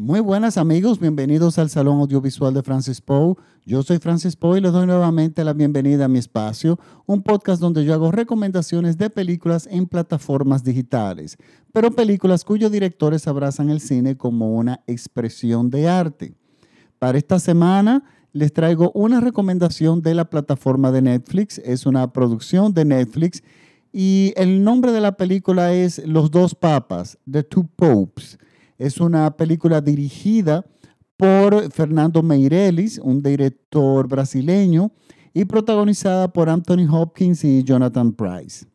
Muy buenas amigos, bienvenidos al Salón Audiovisual de Francis Poe. Yo soy Francis Poe y les doy nuevamente la bienvenida a mi espacio, un podcast donde yo hago recomendaciones de películas en plataformas digitales, pero películas cuyos directores abrazan el cine como una expresión de arte. Para esta semana les traigo una recomendación de la plataforma de Netflix, es una producción de Netflix y el nombre de la película es Los dos papas, The Two Popes. Es una película dirigida por Fernando Meirelles, un director brasileño, y protagonizada por Anthony Hopkins y Jonathan Price.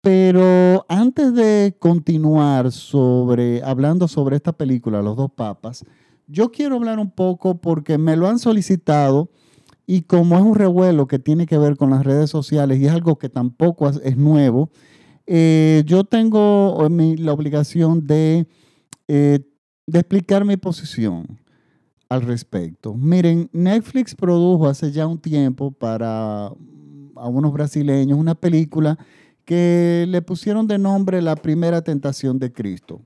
Pero antes de continuar sobre, hablando sobre esta película, Los dos papas, yo quiero hablar un poco porque me lo han solicitado y como es un revuelo que tiene que ver con las redes sociales y es algo que tampoco es nuevo, eh, yo tengo la obligación de eh, de explicar mi posición al respecto. Miren, Netflix produjo hace ya un tiempo para a unos brasileños una película que le pusieron de nombre La primera tentación de Cristo.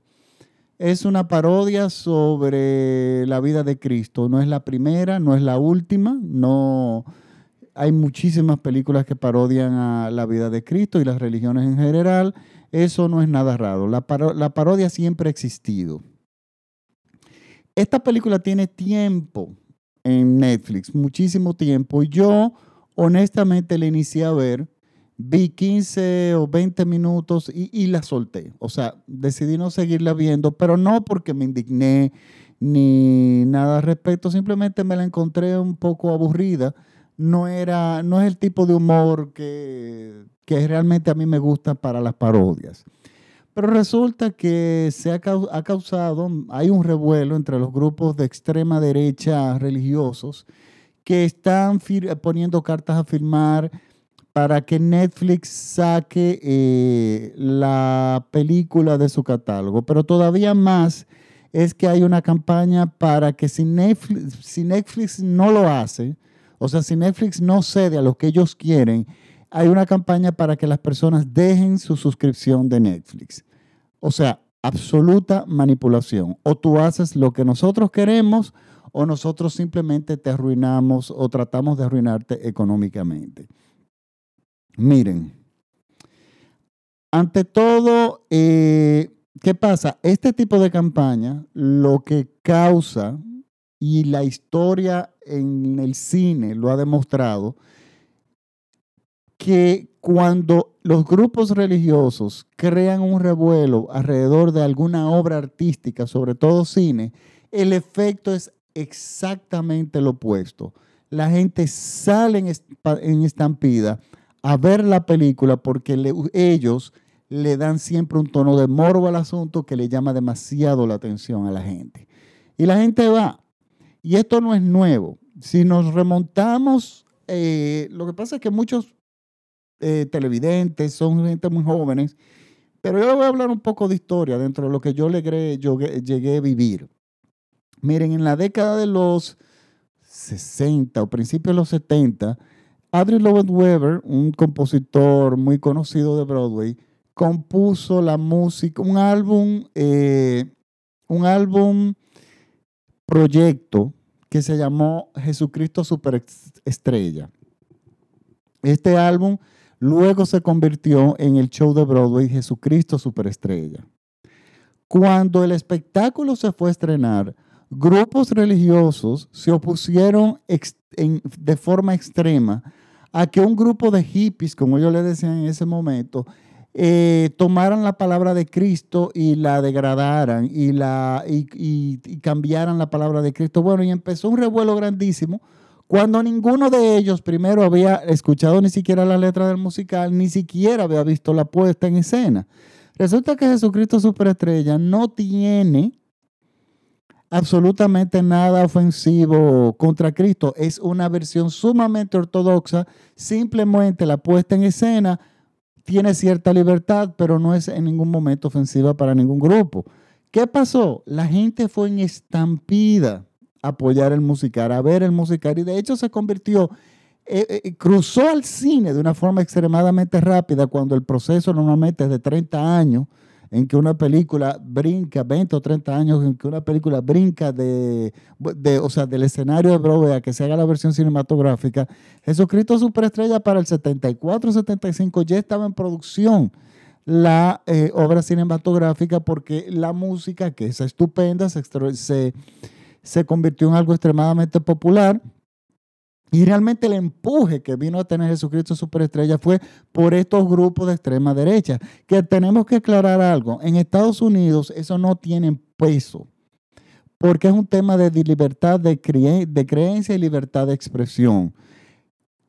Es una parodia sobre la vida de Cristo. No es la primera, no es la última, no hay muchísimas películas que parodian a la vida de Cristo y las religiones en general. Eso no es nada raro. La, parodia siempre ha existido. Esta película tiene tiempo en Netflix, muchísimo tiempo. Y yo, honestamente, la inicié a ver, vi 15 o 20 minutos y, la solté. O sea, decidí no seguirla viendo, pero no porque me indigné ni nada al respecto, simplemente me la encontré un poco aburrida. No, era, no es el tipo de humor que, que realmente a mí me gusta para las parodias. Pero resulta que se ha, causado, hay un revuelo entre los grupos de extrema derecha religiosos que están poniendo cartas a firmar para que Netflix saque eh, la película de su catálogo. Pero todavía más es que hay una campaña para que si Netflix no lo hace, o sea, si Netflix no cede a lo que ellos quieren, hay una campaña para que las personas dejen su suscripción de Netflix. O sea, absoluta manipulación. O tú haces lo que nosotros queremos o nosotros simplemente te arruinamos o tratamos de arruinarte económicamente. Miren, ante todo, eh, ¿qué pasa? Este tipo de campaña lo que causa, y la historia en el cine lo ha demostrado, que cuando los grupos religiosos crean un revuelo alrededor de alguna obra artística, sobre todo cine, el efecto es exactamente lo opuesto. La gente sale en estampida a ver la película porque ellos le dan siempre un tono de morbo al asunto que le llama demasiado la atención a la gente. Y la gente va. Y esto no es nuevo. Si nos remontamos, eh, lo que pasa es que muchos eh, televidentes, son gente muy jóvenes, pero yo voy a hablar un poco de historia dentro de lo que yo, llegué, yo llegué a vivir. Miren, en la década de los 60 o principios de los 70, Adrian Lloyd Webber, un compositor muy conocido de Broadway, compuso la música, un álbum, eh, un álbum proyecto que se llamó Jesucristo Superestrella. Este álbum Luego se convirtió en el show de Broadway Jesucristo Superestrella. Cuando el espectáculo se fue a estrenar, grupos religiosos se opusieron de forma extrema a que un grupo de hippies, como yo le decía en ese momento, eh, tomaran la palabra de Cristo y la degradaran y, la, y cambiaran la palabra de Cristo. Bueno, y empezó un revuelo grandísimo cuando ninguno de ellos primero había escuchado ni siquiera la letra del musical, ni siquiera había visto la puesta en escena. Resulta que Jesucristo Superestrella no tiene absolutamente nada ofensivo contra Cristo. Es una versión sumamente ortodoxa. Simplemente la puesta en escena tiene cierta libertad, pero no es en ningún momento ofensiva para ningún grupo. ¿Qué pasó? La gente fue en estampida apoyar el musical, a ver el musical y de hecho se convirtió, eh, eh, cruzó al cine de una forma extremadamente rápida cuando el proceso normalmente es de 30 años en que una película brinca, 20 o 30 años en que una película brinca de, de o sea, del escenario de Broadway que se haga la versión cinematográfica, Jesucristo Superestrella para el 74-75 ya estaba en producción la eh, obra cinematográfica porque la música, que es estupenda, se, se, se convirtió en algo extremadamente popular y realmente el empuje que vino a tener Jesucristo Superestrella fue por estos grupos de extrema derecha, que tenemos que aclarar algo. En Estados Unidos eso no tiene peso, porque es un tema de libertad de, creencia y libertad de expresión.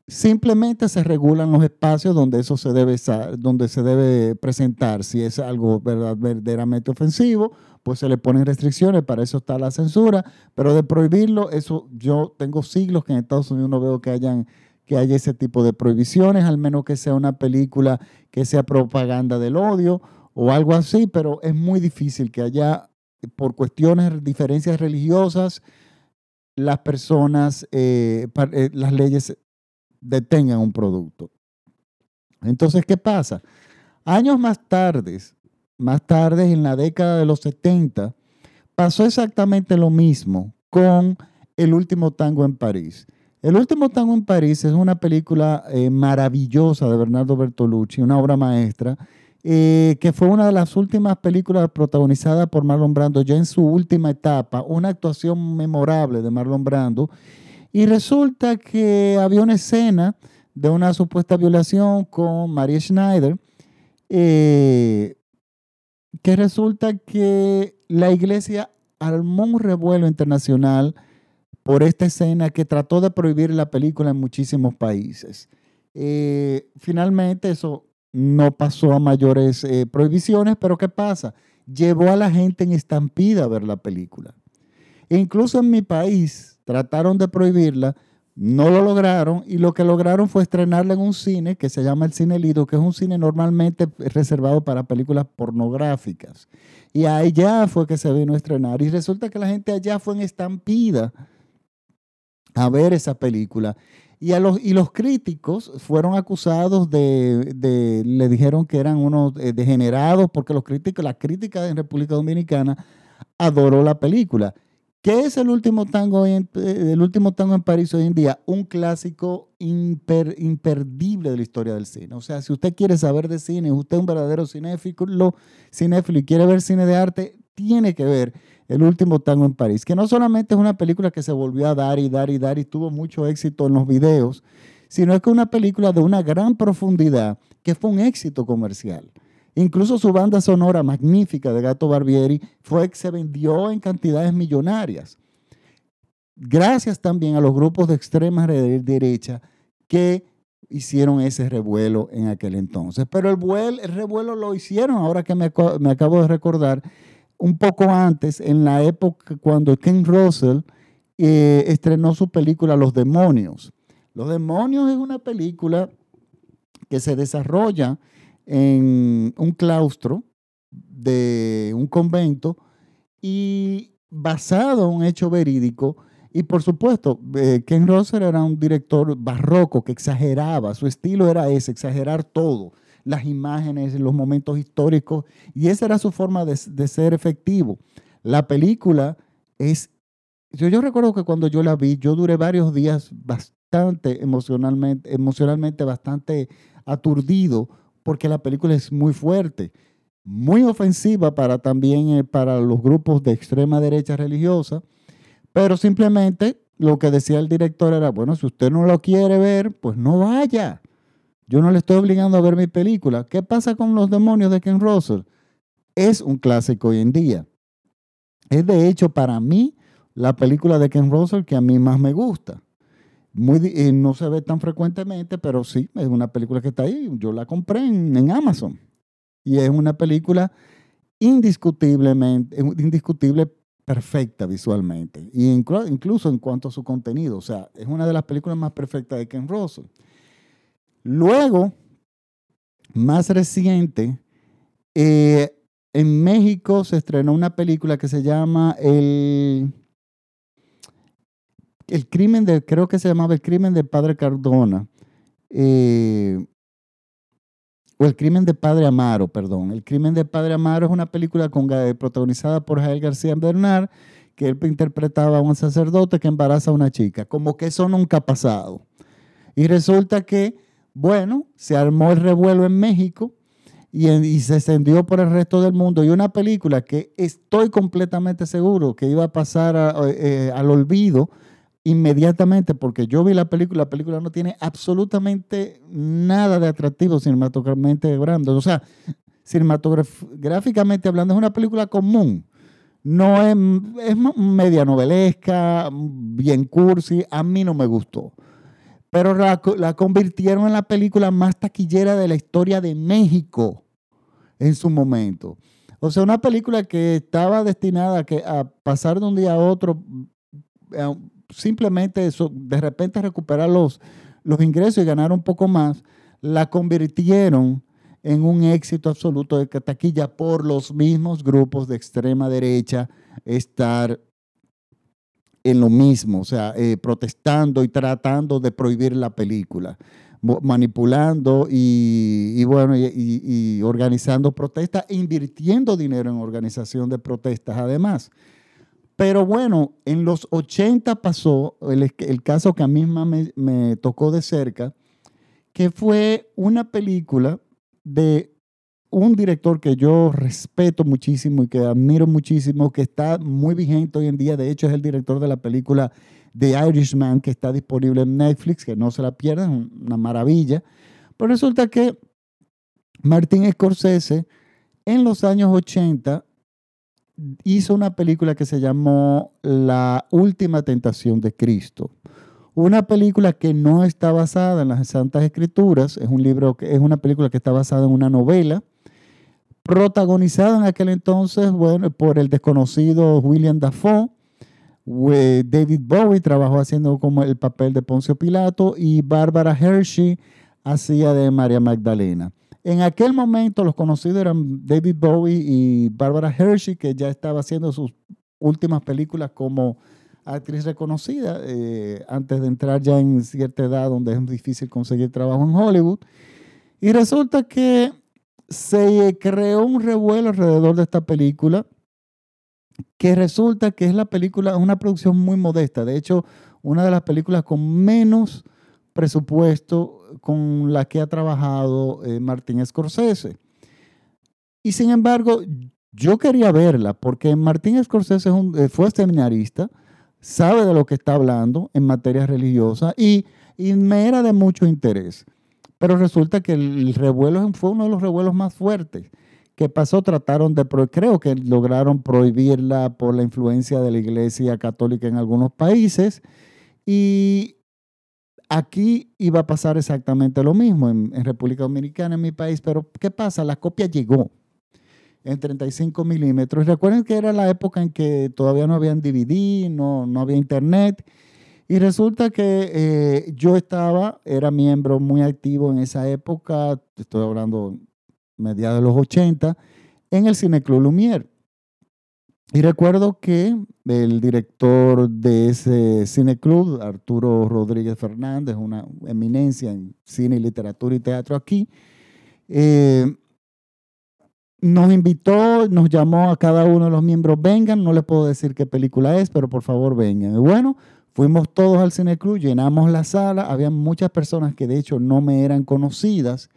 Simplemente se regulan los espacios donde eso se debe, donde se debe presentar. Si es algo verdaderamente ofensivo, pues se le ponen restricciones, para eso está la censura, pero de prohibirlo, eso yo tengo siglos que en Estados Unidos no veo que hayan que haya ese tipo de prohibiciones, al menos que sea una película que sea propaganda del odio o algo así, pero es muy difícil que haya, por cuestiones, diferencias religiosas, las personas, eh, eh, las leyes detengan un producto. Entonces, ¿qué pasa? Años más tarde, más tarde en la década de los 70, pasó exactamente lo mismo con El último tango en París. El último tango en París es una película eh, maravillosa de Bernardo Bertolucci, una obra maestra, eh, que fue una de las últimas películas protagonizadas por Marlon Brando ya en su última etapa, una actuación memorable de Marlon Brando y resulta que había una escena de una supuesta violación con Maria Schneider, eh, que resulta que la iglesia armó un revuelo internacional por esta escena que trató de prohibir la película en muchísimos países. Eh, finalmente eso no pasó a mayores eh, prohibiciones, pero ¿qué pasa? Llevó a la gente en estampida a ver la película. E incluso en mi país, trataron de prohibirla, no lo lograron y lo que lograron fue estrenarla en un cine que se llama el Cine Lido, que es un cine normalmente reservado para películas pornográficas. Y allá fue que se vino a estrenar. Y resulta que la gente allá fue en estampida a ver esa película. Y, a los, y los críticos fueron acusados de, de, le dijeron que eran unos eh, degenerados, porque los críticos, la crítica en República Dominicana adoró la película. ¿Qué es el último tango en, eh, último tango en París hoy en día? Un clásico imperdible de la historia del cine. O sea, si usted quiere saber de cine, usted es un verdadero cinéfilo, cinéfilo y quiere ver cine de arte, tiene que ver el último tango en París, que no solamente es una película que se volvió a dar y dar y dar y tuvo mucho éxito en los videos, sino es que es una película de una gran profundidad que fue un éxito comercial. Incluso su banda sonora magnífica de Gato Barbieri fue se vendió en cantidades millonarias. Gracias también a los grupos de extrema derecha que hicieron ese revuelo en aquel entonces. Pero el, revuelo lo hicieron, ahora que me, acabo de recordar, un poco antes, en la época cuando Ken Russell eh, estrenó su película Los Demonios. Los Demonios es una película que se desarrolla en un claustro de un convento y basado en un hecho verídico. Y por supuesto, eh, Ken Rosser era un director barroco que exageraba, su estilo era ese, exagerar todo, las imágenes, los momentos históricos, y esa era su forma de, ser efectivo. La película es, yo, yo recuerdo que cuando yo la vi, yo duré varios días bastante emocionalmente, emocionalmente bastante aturdido porque la película es muy fuerte, muy ofensiva para también eh, para los grupos de extrema derecha religiosa, pero simplemente lo que decía el director era, bueno, si usted no lo quiere ver, pues no vaya. Yo no le estoy obligando a ver mi película. ¿Qué pasa con los demonios de Ken Russell? Es un clásico hoy en día. Es de hecho para mí la película de Ken Russell que a mí más me gusta. Muy, eh, no se ve tan frecuentemente, pero sí, es una película que está ahí. Yo la compré en, Amazon. Y es una película indiscutiblemente, indiscutible perfecta visualmente. Y incluso en cuanto a su contenido. O sea, es una de las películas más perfectas de Ken Russell. Luego, más reciente, eh, en México se estrenó una película que se llama El el crimen de, creo que se llamaba el crimen del padre Cardona. Eh, o El crimen de Padre Amaro, perdón. El crimen de Padre Amaro es una película con, protagonizada por Jael García Bernard, que él interpretaba a un sacerdote que embaraza a una chica. Como que eso nunca ha pasado. Y resulta que, bueno, se armó el revuelo en México y, se extendió por el resto del mundo. Y una película que estoy completamente seguro que iba a pasar eh, al olvido inmediatamente, porque yo vi la película, la película no tiene absolutamente nada de atractivo cinematográficamente hablando. O sea, cinematográficamente hablando, es una película común. No es, es media novelesca, bien cursi, a mí no me gustó. Pero la, la convirtieron en la película más taquillera de la historia de México en su momento. O sea, una película que estaba destinada a, que, a pasar de un día a otro eh, simplemente eso, de repente recuperar los, los ingresos y ganar un poco más, la convirtieron en un éxito absoluto de taquilla por los mismos grupos de extrema derecha estar en lo mismo, o sea, eh, protestando y tratando de prohibir la película, manipulando y, bueno, y, y, organizando protestas, invirtiendo dinero en organización de protestas además. Pero bueno, en los 80 pasó el, caso que a mí me, me tocó de cerca, que fue una película de un director que yo respeto muchísimo y que admiro muchísimo, que está muy vigente hoy en día. De hecho, es el director de la película The Irishman, que está disponible en Netflix, que no se la pierdan, una maravilla. Pero resulta que Martín Scorsese en los años 80 hizo una película que se llamó La Última Tentación de Cristo. Una película que no está basada en las Santas Escrituras, es un libro es una película que está basada en una novela protagonizada en aquel entonces, bueno, por el desconocido William Dafoe. David Bowie trabajó haciendo como el papel de Poncio Pilato y Barbara Hershey hacía de María Magdalena. En aquel momento los conocidos eran David Bowie y Barbara Hershey, que ya estaba haciendo sus últimas películas como actriz reconocida, eh, antes de entrar ya en cierta edad donde es difícil conseguir trabajo en Hollywood. Y resulta que se creó un revuelo alrededor de esta película, que resulta que es la película, una producción muy modesta. De hecho, una de las películas con menos presupuesto con la que ha trabajado eh, Martín Scorsese. Y sin embargo, yo quería verla porque Martín Scorsese eh, fue seminarista, sabe de lo que está hablando en materia religiosa y, y me era de mucho interés. Pero resulta que el revuelo fue uno de los revuelos más fuertes. que pasó? Trataron de, creo que lograron prohibirla por la influencia de la Iglesia Católica en algunos países. Y Aquí iba a pasar exactamente lo mismo en, República Dominicana, en mi país, pero ¿qué pasa? La copia llegó en 35 milímetros. Recuerden que era la época en que todavía no habían DVD, no, no había internet. Y resulta que eh, yo estaba, era miembro muy activo en esa época, estoy hablando mediados de los 80, en el Cineclub Lumière. Y recuerdo que el director de ese cineclub, Arturo Rodríguez Fernández, una eminencia en cine, literatura y teatro aquí, eh, nos invitó, nos llamó a cada uno de los miembros, vengan, no les puedo decir qué película es, pero por favor vengan. Y bueno, fuimos todos al cineclub, llenamos la sala, había muchas personas que de hecho no me eran conocidas,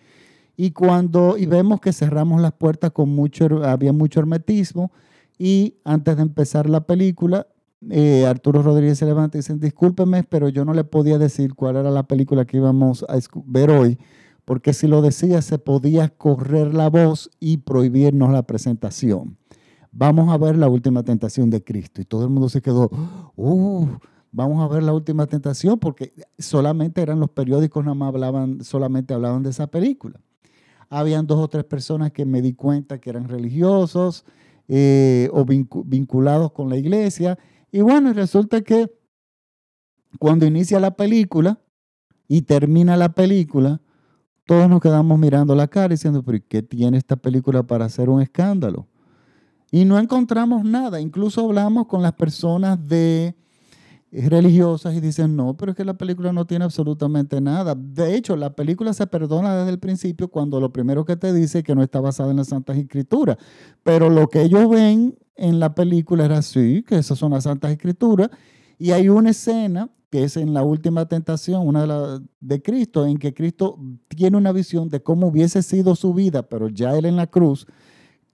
y cuando, y vemos que cerramos las puertas con mucho, había mucho hermetismo, y antes de empezar la película, eh, Arturo Rodríguez se levanta y dice, discúlpeme, pero yo no le podía decir cuál era la película que íbamos a ver hoy, porque si lo decía se podía correr la voz y prohibirnos la presentación. Vamos a ver la última tentación de Cristo. Y todo el mundo se quedó, uh, vamos a ver la última tentación, porque solamente eran los periódicos, nada más hablaban, solamente hablaban de esa película. Habían dos o tres personas que me di cuenta que eran religiosos, eh, o vinculados con la iglesia. Y bueno, resulta que cuando inicia la película y termina la película, todos nos quedamos mirando la cara diciendo, pero ¿qué tiene esta película para hacer un escándalo? Y no encontramos nada. Incluso hablamos con las personas de, religiosas y dicen, no, pero es que la película no tiene absolutamente nada. De hecho, la película se perdona desde el principio cuando lo primero que te dice es que no está basada en las Santas Escrituras. Pero lo que ellos ven en la película era así, que esas son las Santas Escrituras. Y hay una escena que es en la última tentación, una de, las de Cristo, en que Cristo tiene una visión de cómo hubiese sido su vida, pero ya él en la cruz,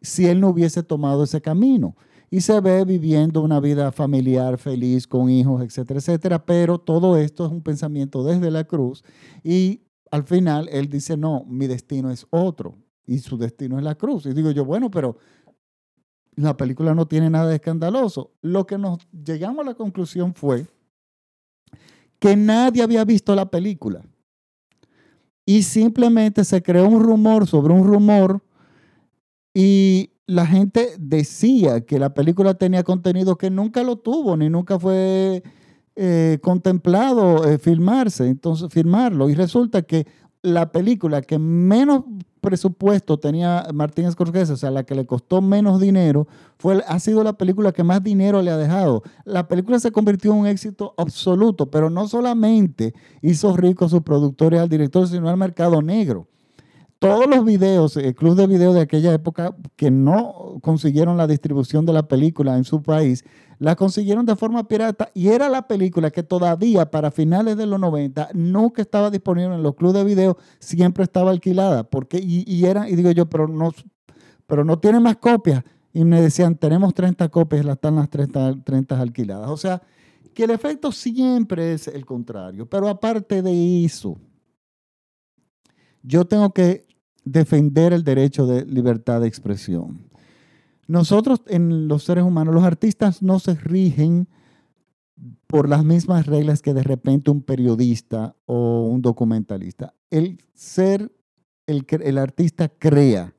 si él no hubiese tomado ese camino y se ve viviendo una vida familiar feliz con hijos, etcétera, etcétera. Pero todo esto es un pensamiento desde la cruz y al final él dice, no, mi destino es otro y su destino es la cruz. Y digo yo, bueno, pero la película no tiene nada de escandaloso. Lo que nos llegamos a la conclusión fue que nadie había visto la película y simplemente se creó un rumor sobre un rumor y la gente decía que la película tenía contenido que nunca lo tuvo, ni nunca fue eh, contemplado eh, filmarse, entonces filmarlo. Y resulta que la película que menos presupuesto tenía Martín Scorsese, o sea, la que le costó menos dinero, fue, ha sido la película que más dinero le ha dejado. La película se convirtió en un éxito absoluto, pero no solamente hizo rico a sus productores, al director, sino al mercado negro todos los videos, el club de video de aquella época que no consiguieron la distribución de la película en su país, la consiguieron de forma pirata y era la película que todavía para finales de los 90 nunca estaba disponible en los clubes de video, siempre estaba alquilada. Porque, y, y, era, y digo yo, pero no, pero no tiene más copias. Y me decían, tenemos 30 copias, están las 30, 30 alquiladas. O sea, que el efecto siempre es el contrario. Pero aparte de eso, yo tengo que defender el derecho de libertad de expresión. Nosotros, en los seres humanos, los artistas no se rigen por las mismas reglas que de repente un periodista o un documentalista. El ser, el, el artista crea.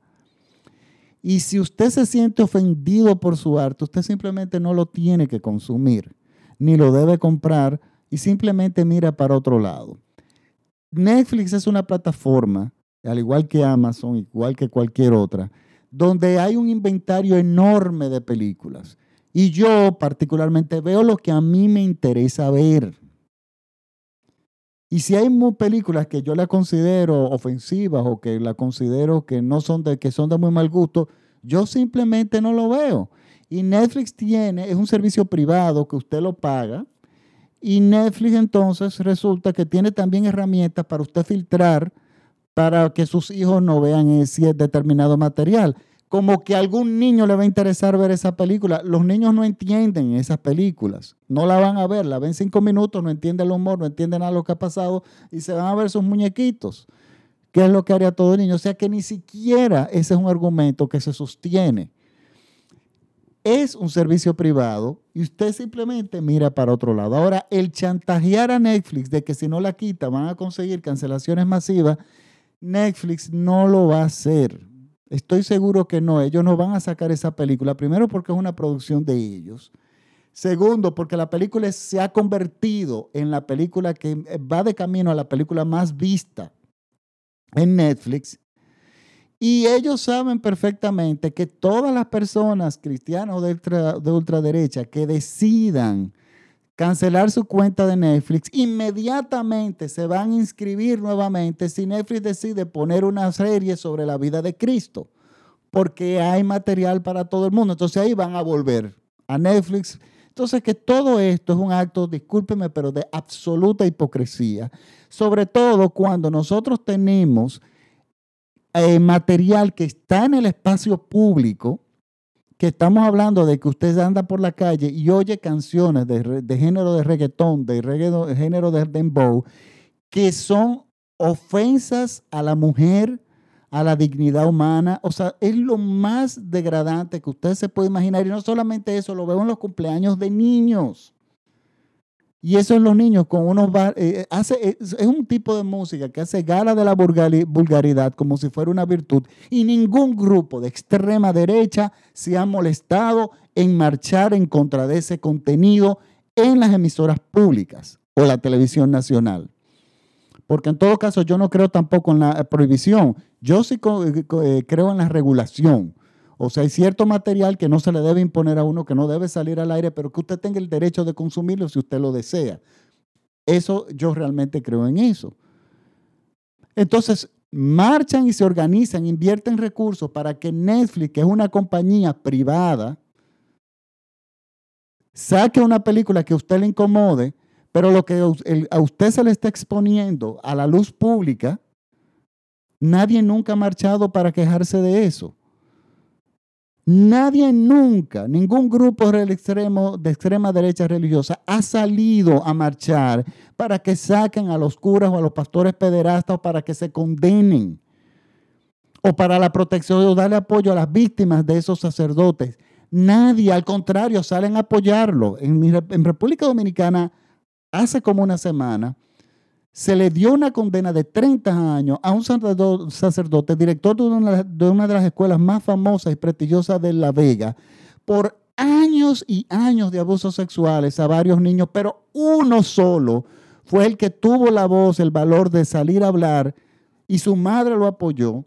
Y si usted se siente ofendido por su arte, usted simplemente no lo tiene que consumir, ni lo debe comprar y simplemente mira para otro lado. Netflix es una plataforma al igual que Amazon, igual que cualquier otra, donde hay un inventario enorme de películas. Y yo particularmente veo lo que a mí me interesa ver. Y si hay películas que yo la considero ofensivas o que la considero que no son de que son de muy mal gusto, yo simplemente no lo veo. Y Netflix tiene, es un servicio privado que usted lo paga. Y Netflix entonces resulta que tiene también herramientas para usted filtrar para que sus hijos no vean ese determinado material. Como que a algún niño le va a interesar ver esa película. Los niños no entienden esas películas. No la van a ver. La ven cinco minutos, no entienden el humor, no entienden nada de lo que ha pasado y se van a ver sus muñequitos. ¿Qué es lo que haría todo niño? O sea que ni siquiera ese es un argumento que se sostiene. Es un servicio privado y usted simplemente mira para otro lado. Ahora, el chantajear a Netflix de que si no la quita van a conseguir cancelaciones masivas Netflix no lo va a hacer. Estoy seguro que no. Ellos no van a sacar esa película. Primero porque es una producción de ellos. Segundo, porque la película se ha convertido en la película que va de camino a la película más vista en Netflix. Y ellos saben perfectamente que todas las personas cristianas de, de ultraderecha que decidan cancelar su cuenta de Netflix, inmediatamente se van a inscribir nuevamente si Netflix decide poner una serie sobre la vida de Cristo, porque hay material para todo el mundo. Entonces ahí van a volver a Netflix. Entonces que todo esto es un acto, discúlpeme, pero de absoluta hipocresía, sobre todo cuando nosotros tenemos eh, material que está en el espacio público, que estamos hablando de que usted anda por la calle y oye canciones de, género de reggaetón, de, de género de dembow, que son ofensas a la mujer, a la dignidad humana. O sea, es lo más degradante que usted se puede imaginar. Y no solamente eso, lo veo en los cumpleaños de niños. Y eso es los niños con unos eh, eh, hace, eh, es, un tipo de música que hace gala de la vulgaridad como si fuera una virtud. Y ningún grupo de extrema derecha se ha molestado en marchar en contra de ese contenido en las emisoras públicas o la televisión nacional. Porque en todo caso yo no creo tampoco en la prohibición. Yo sí creo en la regulación. O sea, hay cierto material que no se le debe imponer a uno, que no debe salir al aire, pero que usted tenga el derecho de consumirlo si usted lo desea. Eso yo realmente creo en eso. Entonces, marchan y se organizan, invierten recursos para que Netflix, que es una compañía privada, saque una película que a usted le incomode, pero lo que a usted se le está exponiendo a la luz pública, nadie nunca ha marchado para quejarse de eso. Nadie nunca, ningún grupo extremo, de extrema derecha religiosa ha salido a marchar para que saquen a los curas o a los pastores pederastas o para que se condenen o para la protección o darle apoyo a las víctimas de esos sacerdotes. Nadie, al contrario, salen a apoyarlo. En República Dominicana, hace como una semana, se le dio una condena de 30 años a un sacerdote, director de una, de las escuelas más famosas y prestigiosas de La Vega, por años y años de abusos sexuales a varios niños, pero uno solo fue el que tuvo la voz, el valor de salir a hablar y su madre lo apoyó.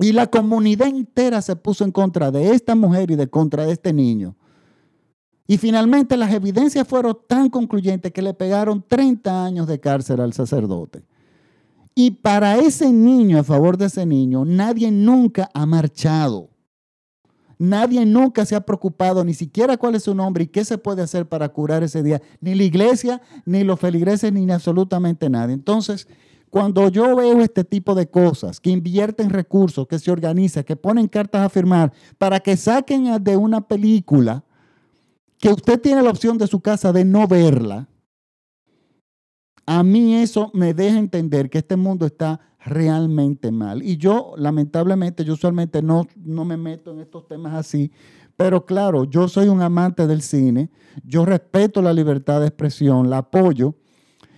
Y la comunidad entera se puso en contra de esta mujer y de contra de este niño. Y finalmente las evidencias fueron tan concluyentes que le pegaron 30 años de cárcel al sacerdote. Y para ese niño, a favor de ese niño, nadie nunca ha marchado. Nadie nunca se ha preocupado ni siquiera cuál es su nombre y qué se puede hacer para curar ese día. Ni la iglesia, ni los feligreses, ni absolutamente nadie. Entonces, cuando yo veo este tipo de cosas, que invierten recursos, que se organizan, que ponen cartas a firmar para que saquen de una película que usted tiene la opción de su casa de no verla, a mí eso me deja entender que este mundo está realmente mal. Y yo, lamentablemente, yo usualmente no, no me meto en estos temas así, pero claro, yo soy un amante del cine, yo respeto la libertad de expresión, la apoyo,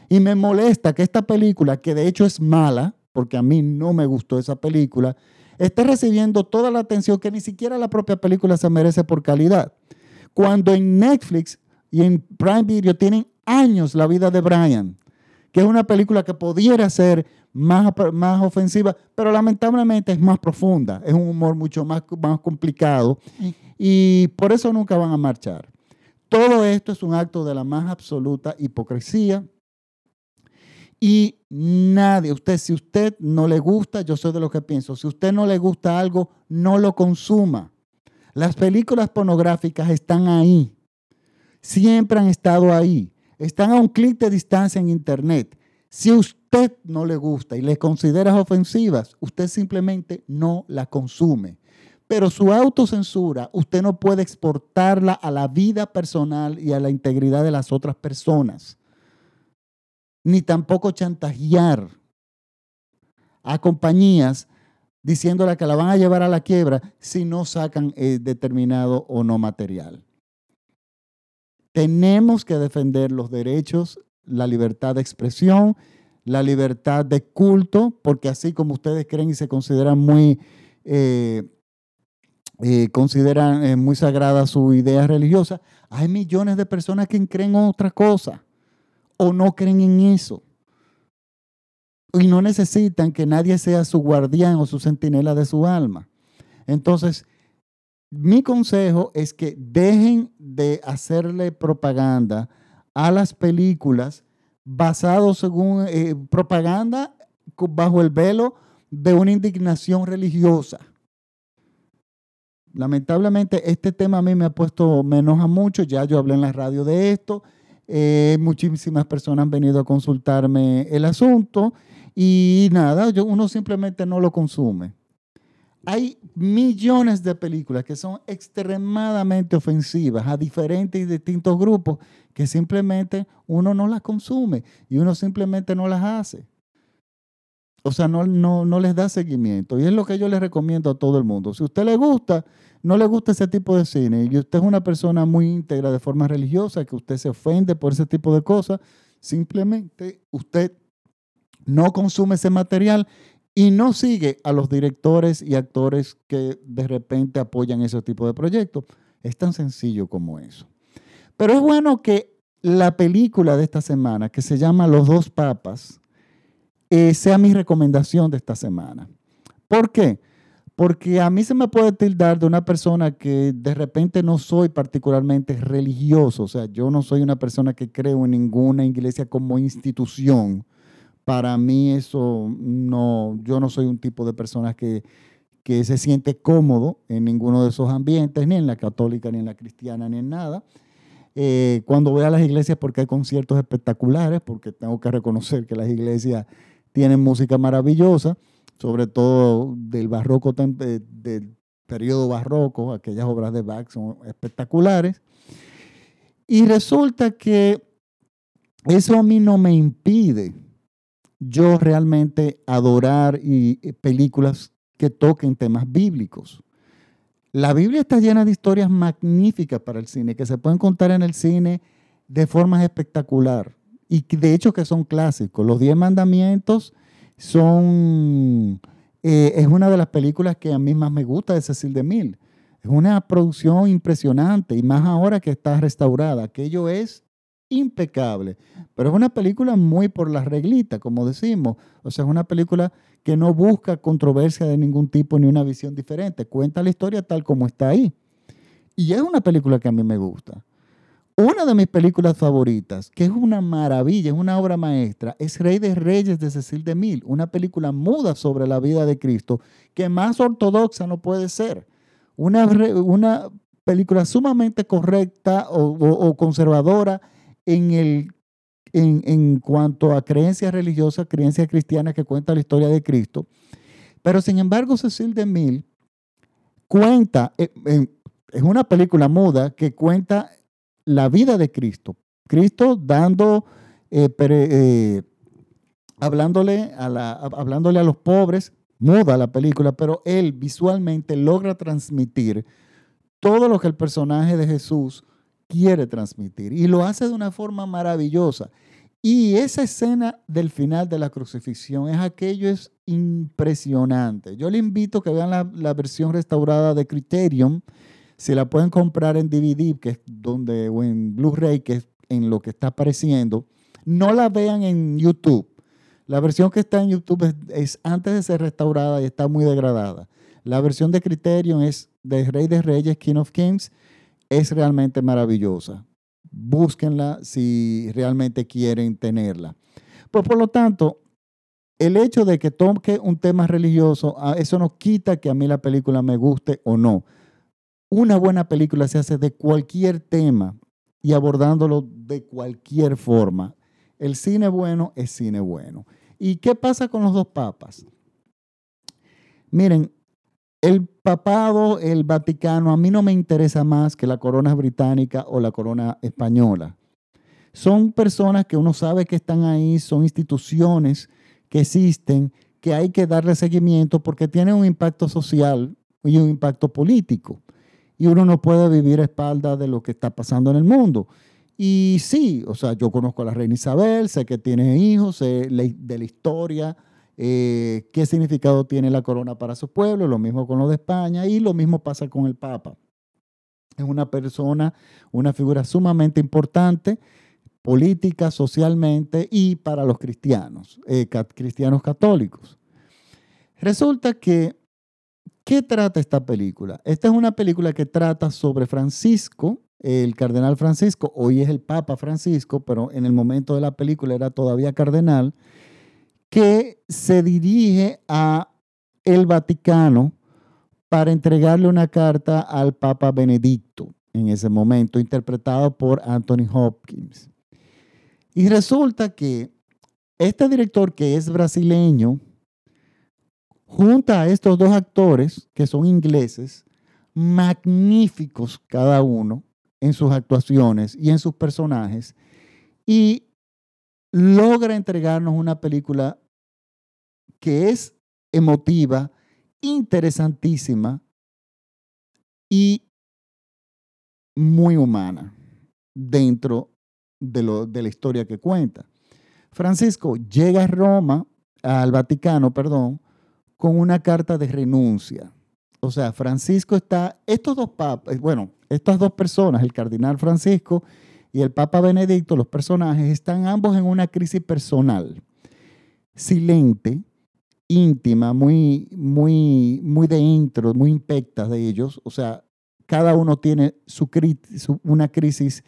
y me molesta que esta película, que de hecho es mala, porque a mí no me gustó esa película, esté recibiendo toda la atención que ni siquiera la propia película se merece por calidad. Cuando en Netflix y en Prime Video tienen años la vida de Brian, que es una película que pudiera ser más, más ofensiva, pero lamentablemente es más profunda, es un humor mucho más, más complicado y por eso nunca van a marchar. Todo esto es un acto de la más absoluta hipocresía y nadie, usted, si usted no le gusta, yo soy de lo que pienso, si usted no le gusta algo, no lo consuma. Las películas pornográficas están ahí. Siempre han estado ahí. Están a un clic de distancia en Internet. Si usted no le gusta y le considera ofensivas, usted simplemente no la consume. Pero su autocensura, usted no puede exportarla a la vida personal y a la integridad de las otras personas. Ni tampoco chantajear a compañías diciéndole que la van a llevar a la quiebra si no sacan eh, determinado o no material. Tenemos que defender los derechos, la libertad de expresión, la libertad de culto, porque así como ustedes creen y se consideran muy, eh, eh, consideran muy sagrada su idea religiosa, hay millones de personas que creen otra cosa o no creen en eso y no necesitan que nadie sea su guardián o su centinela de su alma. Entonces, mi consejo es que dejen de hacerle propaganda a las películas basados según eh, propaganda bajo el velo de una indignación religiosa. Lamentablemente este tema a mí me ha puesto, me enoja mucho, ya yo hablé en la radio de esto, eh, muchísimas personas han venido a consultarme el asunto y nada, uno simplemente no lo consume. Hay millones de películas que son extremadamente ofensivas a diferentes y distintos grupos que simplemente uno no las consume y uno simplemente no las hace. O sea, no, no, no les da seguimiento. Y es lo que yo les recomiendo a todo el mundo. Si a usted le gusta, no le gusta ese tipo de cine y usted es una persona muy íntegra de forma religiosa, que usted se ofende por ese tipo de cosas, simplemente usted no consume ese material y no sigue a los directores y actores que de repente apoyan ese tipo de proyectos. Es tan sencillo como eso. Pero es bueno que la película de esta semana, que se llama Los dos papas, eh, sea mi recomendación de esta semana. ¿Por qué? Porque a mí se me puede tildar de una persona que de repente no soy particularmente religioso, o sea, yo no soy una persona que creo en ninguna iglesia como institución. Para mí eso no, yo no soy un tipo de persona que, se siente cómodo en ninguno de esos ambientes, ni en la católica, ni en la cristiana, ni en nada. Eh, cuando voy a las iglesias porque hay conciertos espectaculares, porque tengo que reconocer que las iglesias tienen música maravillosa, sobre todo del barroco, del periodo barroco, aquellas obras de Bach son espectaculares. Y resulta que eso a mí no me impide yo realmente adorar y, y películas que toquen temas bíblicos. La Biblia está llena de historias magníficas para el cine, que se pueden contar en el cine de formas espectacular y de hecho que son clásicos. Los Diez Mandamientos son, eh, es una de las películas que a mí más me gusta de Cecil de Mil. Es una producción impresionante y más ahora que está restaurada. Aquello es impecable, pero es una película muy por la reglita, como decimos. O sea, es una película que no busca controversia de ningún tipo ni una visión diferente. Cuenta la historia tal como está ahí. Y es una película que a mí me gusta. Una de mis películas favoritas, que es una maravilla, es una obra maestra, es Rey de Reyes de Cecil de Mil, una película muda sobre la vida de Cristo, que más ortodoxa no puede ser. Una, película sumamente correcta o conservadora en el en, cuanto a creencias religiosas, creencias cristianas que cuenta la historia de Cristo. Pero sin embargo, Cecil de Mil cuenta, eh, es una película muda que cuenta la vida de Cristo. Cristo dando, eh, eh, hablándole, a la, hablándole a los pobres, muda la película, pero él visualmente logra transmitir todo lo que el personaje de Jesús quiere transmitir y lo hace de una forma maravillosa. Y esa escena del final de la crucifixión es aquello es impresionante. Yo le invito que vean la, versión restaurada de Criterion. Si la pueden comprar en DVD, que es donde, o en Blu-ray, que es en lo que está apareciendo, no la vean en YouTube. La versión que está en YouTube es, es, antes de ser restaurada y está muy degradada. La versión de Criterion es de Rey de Reyes, King of Kings, es realmente maravillosa búsquenla si realmente quieren tenerla. Pues por lo tanto, el hecho de que toque un tema religioso, ah, eso no quita que a mí la película me guste o no. Una buena película se hace de cualquier tema y abordándolo de cualquier forma. El cine bueno es cine bueno. ¿Y qué pasa con los dos papas? Miren, el papado, el Vaticano, a mí no me interesa más que la corona británica o la corona española. Son personas que uno sabe que están ahí, son instituciones que existen, que hay que darle seguimiento porque tienen un impacto social y un impacto político. Y uno no puede vivir a espaldas de lo que está pasando en el mundo. Y sí, o sea, yo conozco a la reina Isabel, sé que tiene hijos, sé de la historia, eh, qué significado tiene la corona para su pueblo, lo mismo con lo de España y lo mismo pasa con el Papa. Es una persona, una figura sumamente importante política, socialmente y para los cristianos, eh, cristianos católicos. Resulta que, ¿qué trata esta película? Esta es una película que trata sobre Francisco, el cardenal Francisco, hoy es el Papa Francisco, pero en el momento de la película era todavía cardenal, que se dirige a el Vaticano para entregarle una carta al Papa Benedicto en ese momento, interpretado por Anthony Hopkins. Y resulta que este director, que es brasileño, junta a estos dos actores, que son ingleses, magníficos cada uno en sus actuaciones y en sus personajes, y logra entregarnos una película que es emotiva, interesantísima y muy humana dentro de, lo, de la historia que cuenta. Francisco llega a Roma, al Vaticano, perdón, con una carta de renuncia. O sea, Francisco está, estos dos papas, bueno, estas dos personas, el cardenal Francisco y el Papa Benedicto, los personajes, están ambos en una crisis personal, silente, íntima, muy, muy, muy dentro, muy impecta de ellos. O sea, cada uno tiene su, una crisis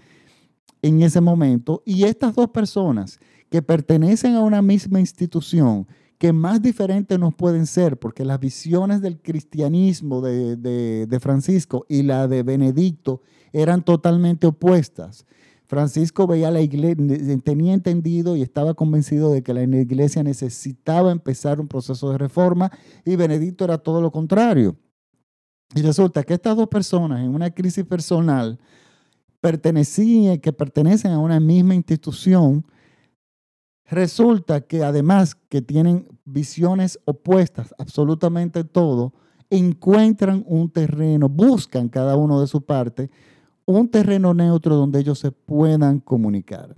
en ese momento. Y estas dos personas que pertenecen a una misma institución, que más diferentes nos pueden ser, porque las visiones del cristianismo de, de Francisco y la de Benedicto eran totalmente opuestas. Francisco veía la iglesia, tenía entendido y estaba convencido de que la iglesia necesitaba empezar un proceso de reforma y Benedicto era todo lo contrario. Y resulta que estas dos personas en una crisis personal pertenecían, que pertenecen a una misma institución, resulta que además que tienen visiones opuestas absolutamente todo, encuentran un terreno, buscan cada uno de su parte un terreno neutro donde ellos se puedan comunicar.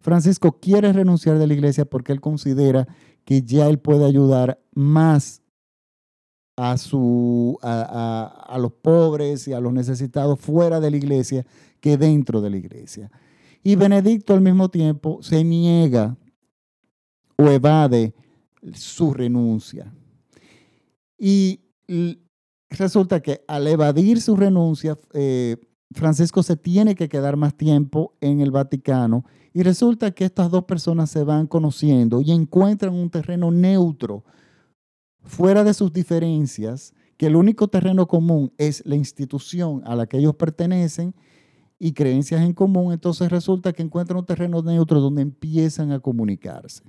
Francisco quiere renunciar de la iglesia porque él considera que ya él puede ayudar más a, su, a, a, los pobres y a los necesitados fuera de la iglesia que dentro de la iglesia. Y Benedicto al mismo tiempo se niega o evade su renuncia. Y resulta que al evadir su renuncia, eh, Francisco se tiene que quedar más tiempo en el Vaticano y resulta que estas dos personas se van conociendo y encuentran un terreno neutro, fuera de sus diferencias, que el único terreno común es la institución a la que ellos pertenecen y creencias en común, entonces resulta que encuentran un terreno neutro donde empiezan a comunicarse.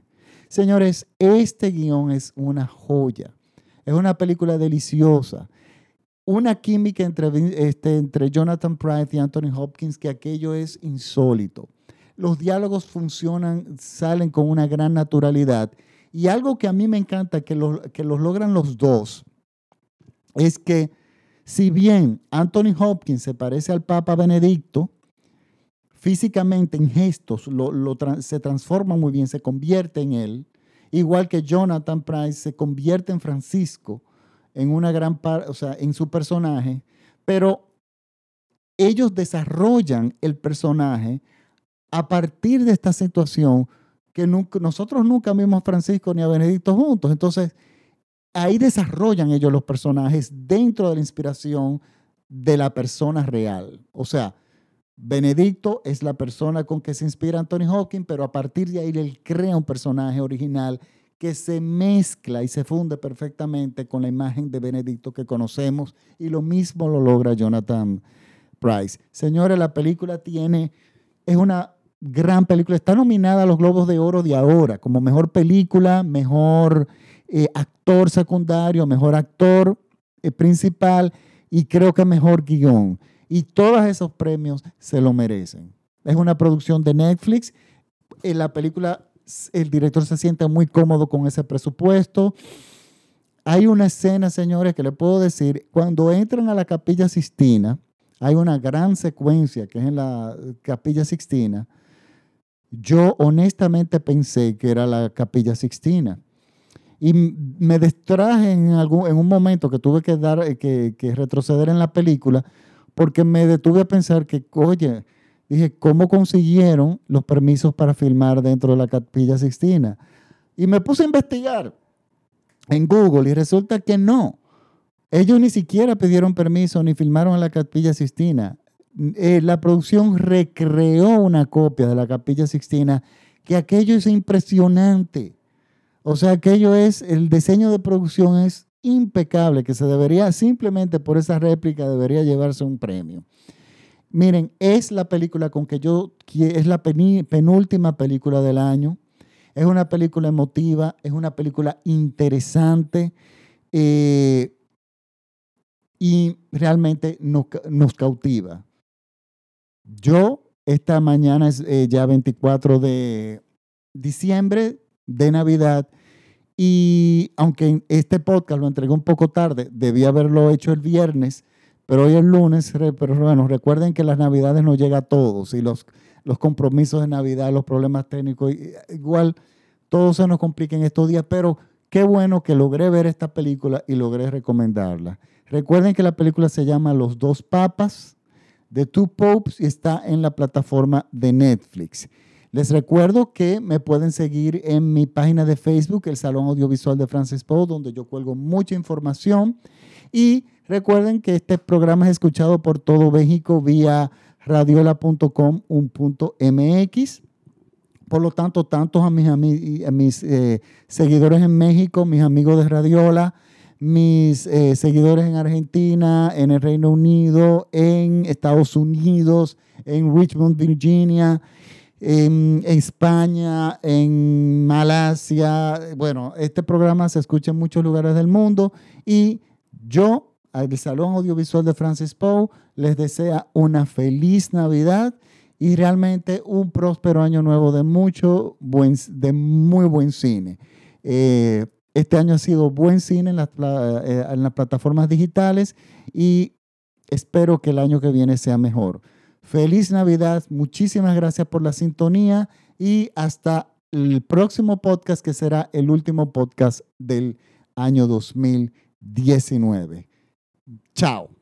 Señores, este guion es una joya, es una película deliciosa una química entre, este, entre Jonathan Price y Anthony Hopkins que aquello es insólito. Los diálogos funcionan, salen con una gran naturalidad. Y algo que a mí me encanta que, que los logran los dos es que si bien Anthony Hopkins se parece al Papa Benedicto, físicamente en gestos se transforma muy bien, se convierte en él, igual que Jonathan Price se convierte en Francisco en una gran parte, o sea, en su personaje, pero ellos desarrollan el personaje a partir de esta situación que nosotros nunca vimos a Francisco ni a Benedicto juntos. Entonces, ahí desarrollan ellos los personajes dentro de la inspiración de la persona real. O sea, Benedicto es la persona con que se inspira Anthony Hawking, pero a partir de ahí él crea un personaje original que se mezcla y se funde perfectamente con la imagen de Benedicto que conocemos y lo mismo lo logra Jonathan Price. Señores, la película tiene, es una gran película, está nominada a los Globos de Oro de ahora como mejor película, mejor eh, actor secundario, mejor actor eh, principal y creo que mejor guion. Y todos esos premios se lo merecen. Es una producción de Netflix. Eh, la película el director se siente muy cómodo con ese presupuesto. Hay una escena, señores, que le puedo decir, cuando entran a la capilla Sixtina, hay una gran secuencia que es en la capilla Sixtina. Yo honestamente pensé que era la capilla Sixtina. Y me distraje en, algún, en un momento que tuve que, dar, que, que retroceder en la película porque me detuve a pensar que, oye, Dije, ¿cómo consiguieron los permisos para filmar dentro de la capilla Sixtina? Y me puse a investigar en Google y resulta que no. Ellos ni siquiera pidieron permiso ni filmaron en la capilla Sixtina. Eh, la producción recreó una copia de la capilla Sixtina, que aquello es impresionante. O sea, aquello es, el diseño de producción es impecable, que se debería, simplemente por esa réplica, debería llevarse un premio. Miren, es la película con que yo, es la penúltima película del año. Es una película emotiva, es una película interesante eh, y realmente nos, cautiva. Yo, esta mañana es eh, ya 24 de diciembre, de Navidad, y aunque este podcast lo entregué un poco tarde, debía haberlo hecho el viernes, pero hoy es lunes, pero bueno, recuerden que las navidades no llega a todos y los, los compromisos de Navidad, los problemas técnicos, igual todo se nos complica en estos días, pero qué bueno que logré ver esta película y logré recomendarla. Recuerden que la película se llama Los dos papas, de Two Popes, y está en la plataforma de Netflix. Les recuerdo que me pueden seguir en mi página de Facebook, el Salón Audiovisual de Francis Poe, donde yo cuelgo mucha información. Y recuerden que este programa es escuchado por todo México vía radiola.com.mx. Por lo tanto, tanto a mis, mis eh, seguidores en México, mis amigos de Radiola, mis eh, seguidores en Argentina, en el Reino Unido, en Estados Unidos, en Richmond, Virginia, en, España, en Malasia. Bueno, este programa se escucha en muchos lugares del mundo y yo, el Salón Audiovisual de Francis Poe, les desea una feliz Navidad y realmente un próspero año nuevo de mucho buen, de muy buen cine. Eh, este año ha sido buen cine en las, eh, en las plataformas digitales y espero que el año que viene sea mejor. Feliz Navidad, muchísimas gracias por la sintonía y hasta el próximo podcast que será el último podcast del año 2019. Chao.